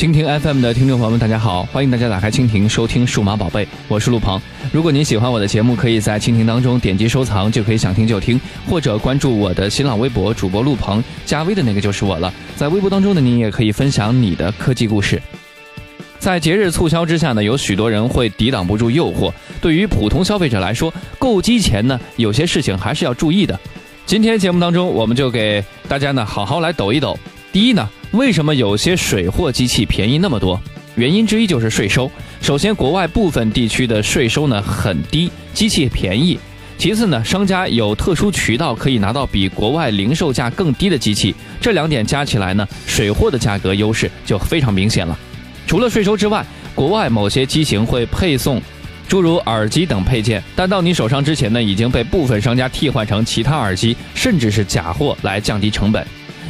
蜻蜓 FM 的听众朋友们，大家好，欢迎大家打开蜻蜓收听数码宝贝，我是陆鹏。如果您喜欢我的节目，可以在蜻蜓当中点击收藏，就可以想听就听，或者关注我的新浪微博主播陆鹏，加微的那个就是我了。在微博当中呢，您也可以分享你的科技故事。在节日促销之下呢，有许多人会抵挡不住诱惑。对于普通消费者来说，购机前呢，有些事情还是要注意的。今天节目当中，我们就给大家呢好好来抖一抖。第一呢。为什么有些水货机器便宜那么多？原因之一就是税收。首先，国外部分地区的税收呢很低，机器便宜。其次呢，商家有特殊渠道可以拿到比国外零售价更低的机器。这两点加起来呢，水货的价格优势就非常明显了。除了税收之外，国外某些机型会配送诸如耳机等配件，但到你手上之前呢，已经被部分商家替换成其他耳机，甚至是假货来降低成本。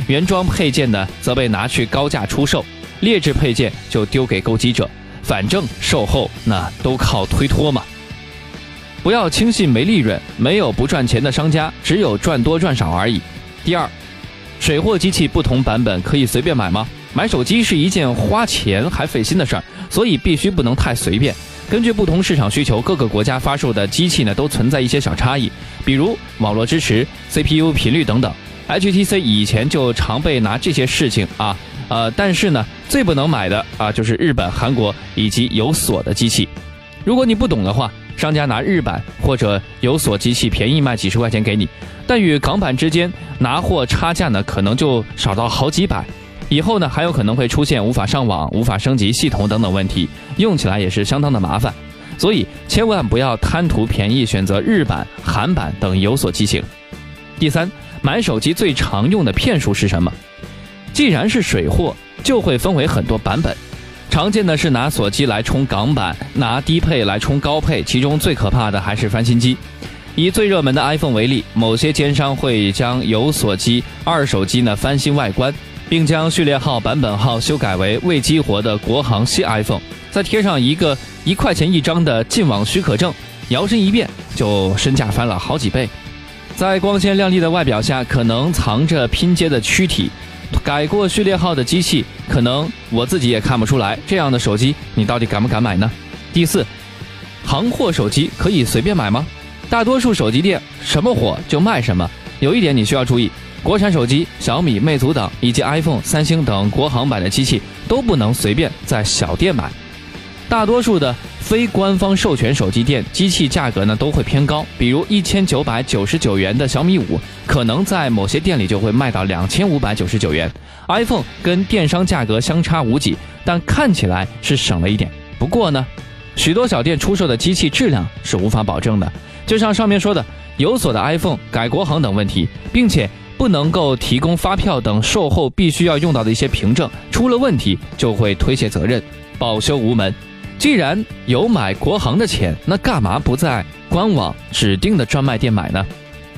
原装配件呢，则被拿去高价出售；劣质配件就丢给购机者。反正售后那都靠推脱嘛。不要轻信没利润，没有不赚钱的商家，只有赚多赚少而已。第二，水货机器不同版本可以随便买吗？买手机是一件花钱还费心的事儿，所以必须不能太随便。根据不同市场需求，各个国家发售的机器呢，都存在一些小差异，比如网络支持、CPU 频率等等。HTC 以前就常被拿这些事情啊，呃，但是呢，最不能买的啊，就是日本、韩国以及有锁的机器。如果你不懂的话，商家拿日版或者有锁机器便宜卖几十块钱给你，但与港版之间拿货差价呢，可能就少到好几百。以后呢，还有可能会出现无法上网、无法升级系统等等问题，用起来也是相当的麻烦。所以千万不要贪图便宜，选择日版、韩版等有锁机型。第三。买手机最常用的骗术是什么？既然是水货，就会分为很多版本。常见的是拿锁机来充港版，拿低配来充高配，其中最可怕的还是翻新机。以最热门的 iPhone 为例，某些奸商会将有锁机、二手机呢翻新外观，并将序列号、版本号修改为未激活的国行新 iPhone，再贴上一个一块钱一张的进网许可证，摇身一变就身价翻了好几倍。在光鲜亮丽的外表下，可能藏着拼接的躯体。改过序列号的机器，可能我自己也看不出来。这样的手机，你到底敢不敢买呢？第四，行货手机可以随便买吗？大多数手机店什么火就卖什么。有一点你需要注意：国产手机、小米、魅族等，以及 iPhone、三星等国行版的机器，都不能随便在小店买。大多数的。非官方授权手机店机器价格呢都会偏高，比如一千九百九十九元的小米五，可能在某些店里就会卖到两千五百九十九元。iPhone 跟电商价格相差无几，但看起来是省了一点。不过呢，许多小店出售的机器质量是无法保证的，就像上面说的有锁的 iPhone、改国行等问题，并且不能够提供发票等售后必须要用到的一些凭证，出了问题就会推卸责任，保修无门。既然有买国行的钱，那干嘛不在官网指定的专卖店买呢？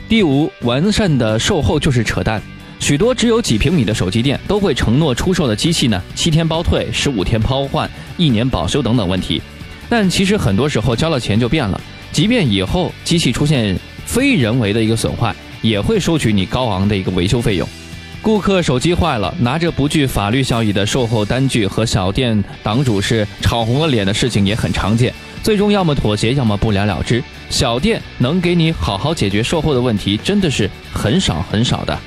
第五，完善的售后就是扯淡。许多只有几平米的手机店都会承诺出售的机器呢，七天包退、十五天抛换、一年保修等等问题。但其实很多时候交了钱就变了，即便以后机器出现非人为的一个损坏，也会收取你高昂的一个维修费用。顾客手机坏了，拿着不具法律效益的售后单据和小店档主是吵红了脸的事情也很常见，最终要么妥协，要么不了了之。小店能给你好好解决售后的问题，真的是很少很少的。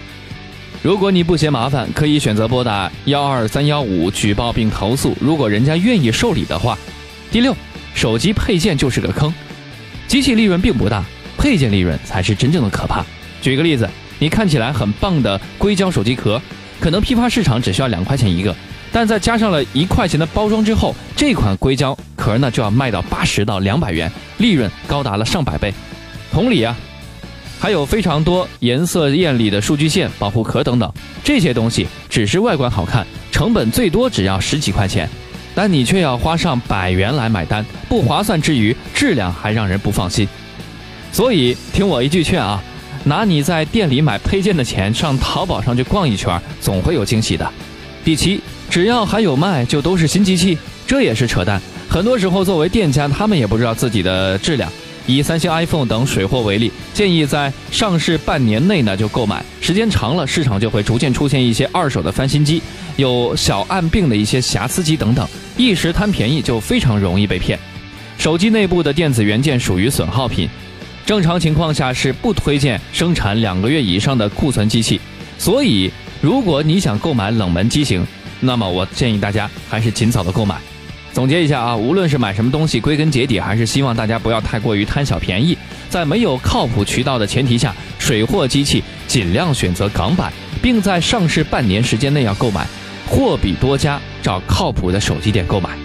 如果你不嫌麻烦，可以选择拨打幺二三幺五举报并投诉，如果人家愿意受理的话。第六，手机配件就是个坑，机器利润并不大，配件利润才是真正的可怕。举个例子。你看起来很棒的硅胶手机壳，可能批发市场只需要两块钱一个，但在加上了一块钱的包装之后，这款硅胶壳呢就要卖到八十到两百元，利润高达了上百倍。同理啊，还有非常多颜色艳丽的数据线、保护壳等等，这些东西只是外观好看，成本最多只要十几块钱，但你却要花上百元来买单，不划算之余，质量还让人不放心。所以听我一句劝啊。拿你在店里买配件的钱上淘宝上去逛一圈，总会有惊喜的。第七，只要还有卖，就都是新机器，这也是扯淡。很多时候，作为店家，他们也不知道自己的质量。以三星 iPhone 等水货为例，建议在上市半年内呢就购买，时间长了，市场就会逐渐出现一些二手的翻新机，有小暗病的一些瑕疵机等等，一时贪便宜就非常容易被骗。手机内部的电子元件属于损耗品，正常情况下是不推荐生产两个月以上的库存机器。所以，如果你想购买冷门机型，那么我建议大家还是尽早的购买。总结一下啊，无论是买什么东西，归根结底还是希望大家不要太过于贪小便宜，在没有靠谱渠道的前提下，水货机器尽量选择港版，并在上市半年时间内要购买，货比多家，找靠谱的手机店购买。